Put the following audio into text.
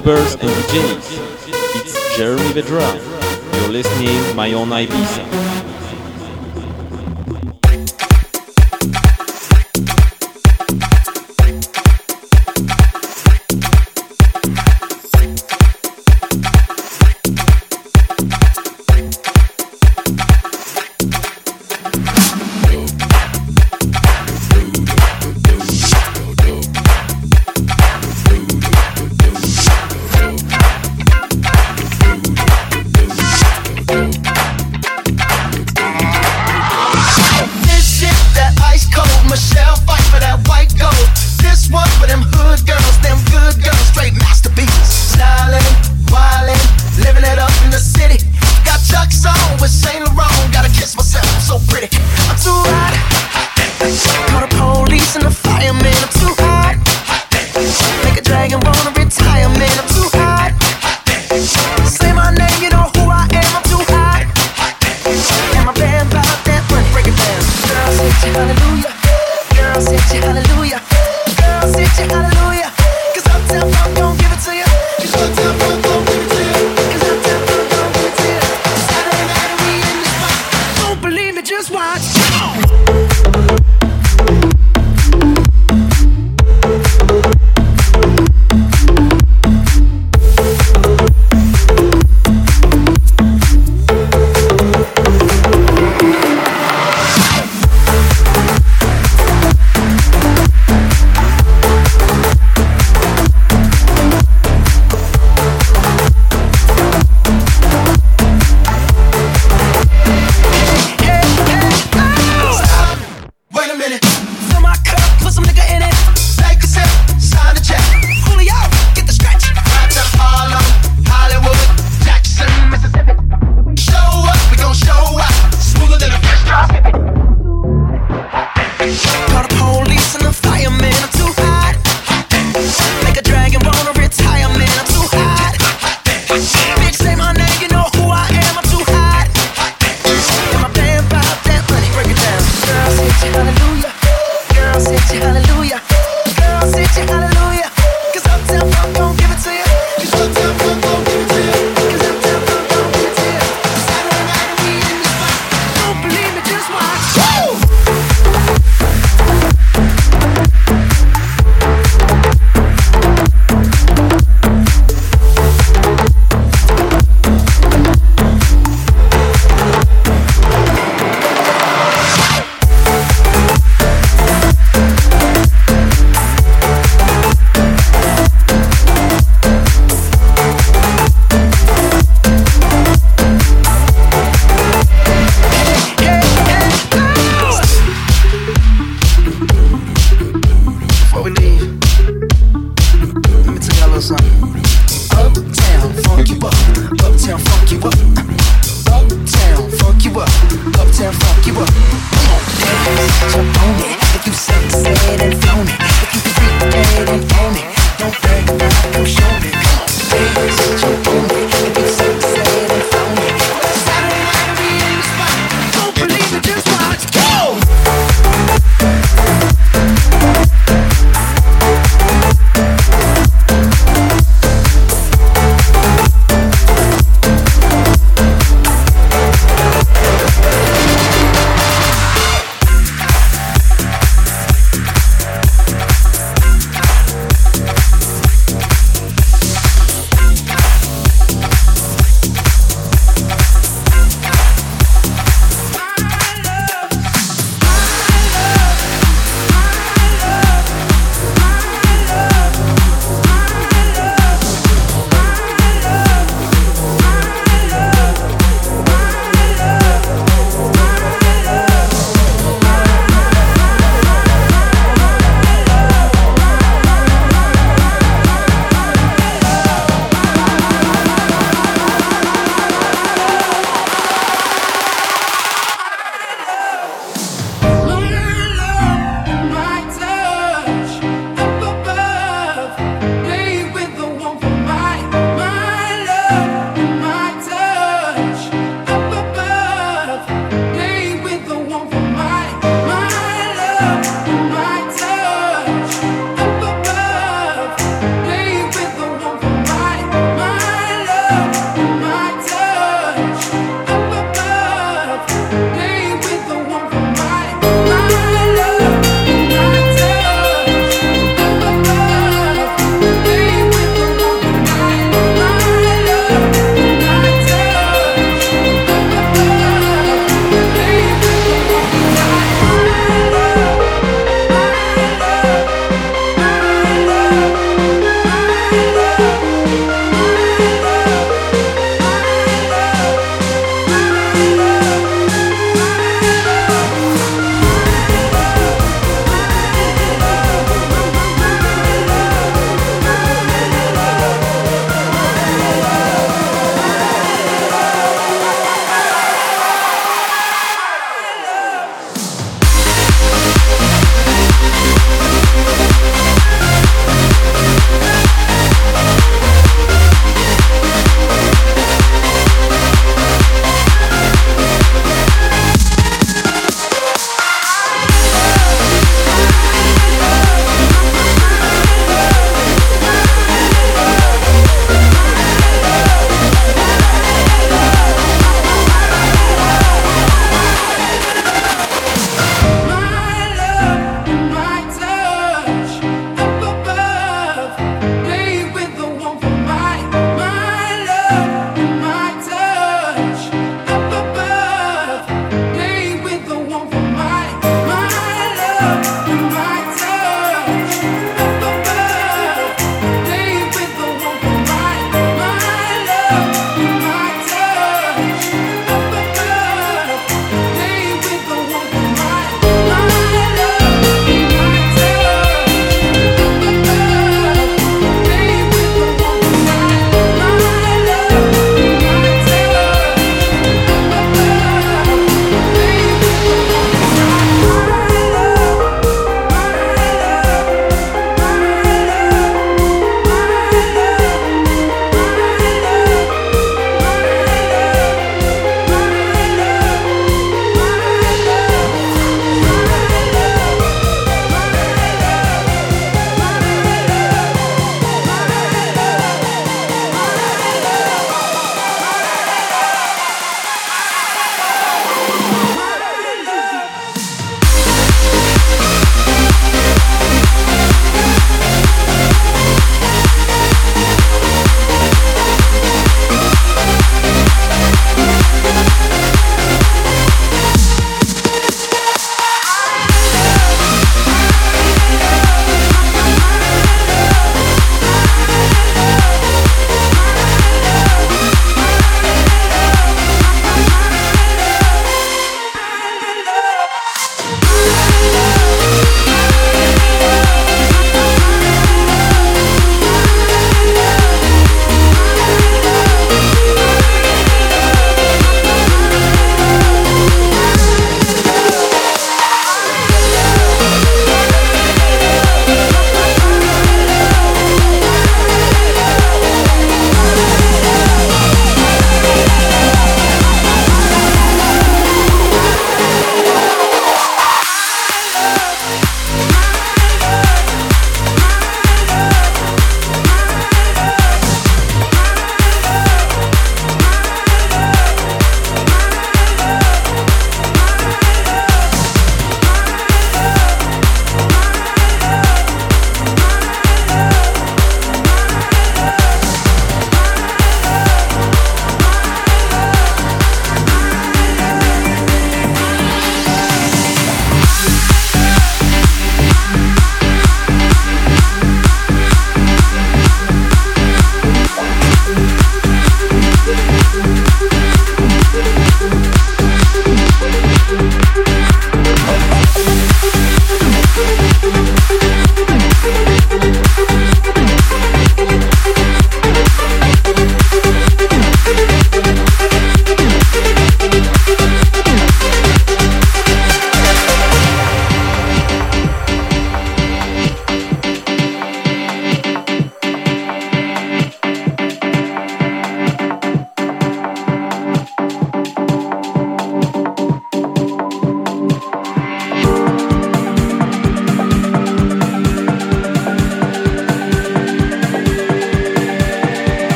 clubbers and DJs, it's Jeremy Vedra. You're listening my own Ibiza.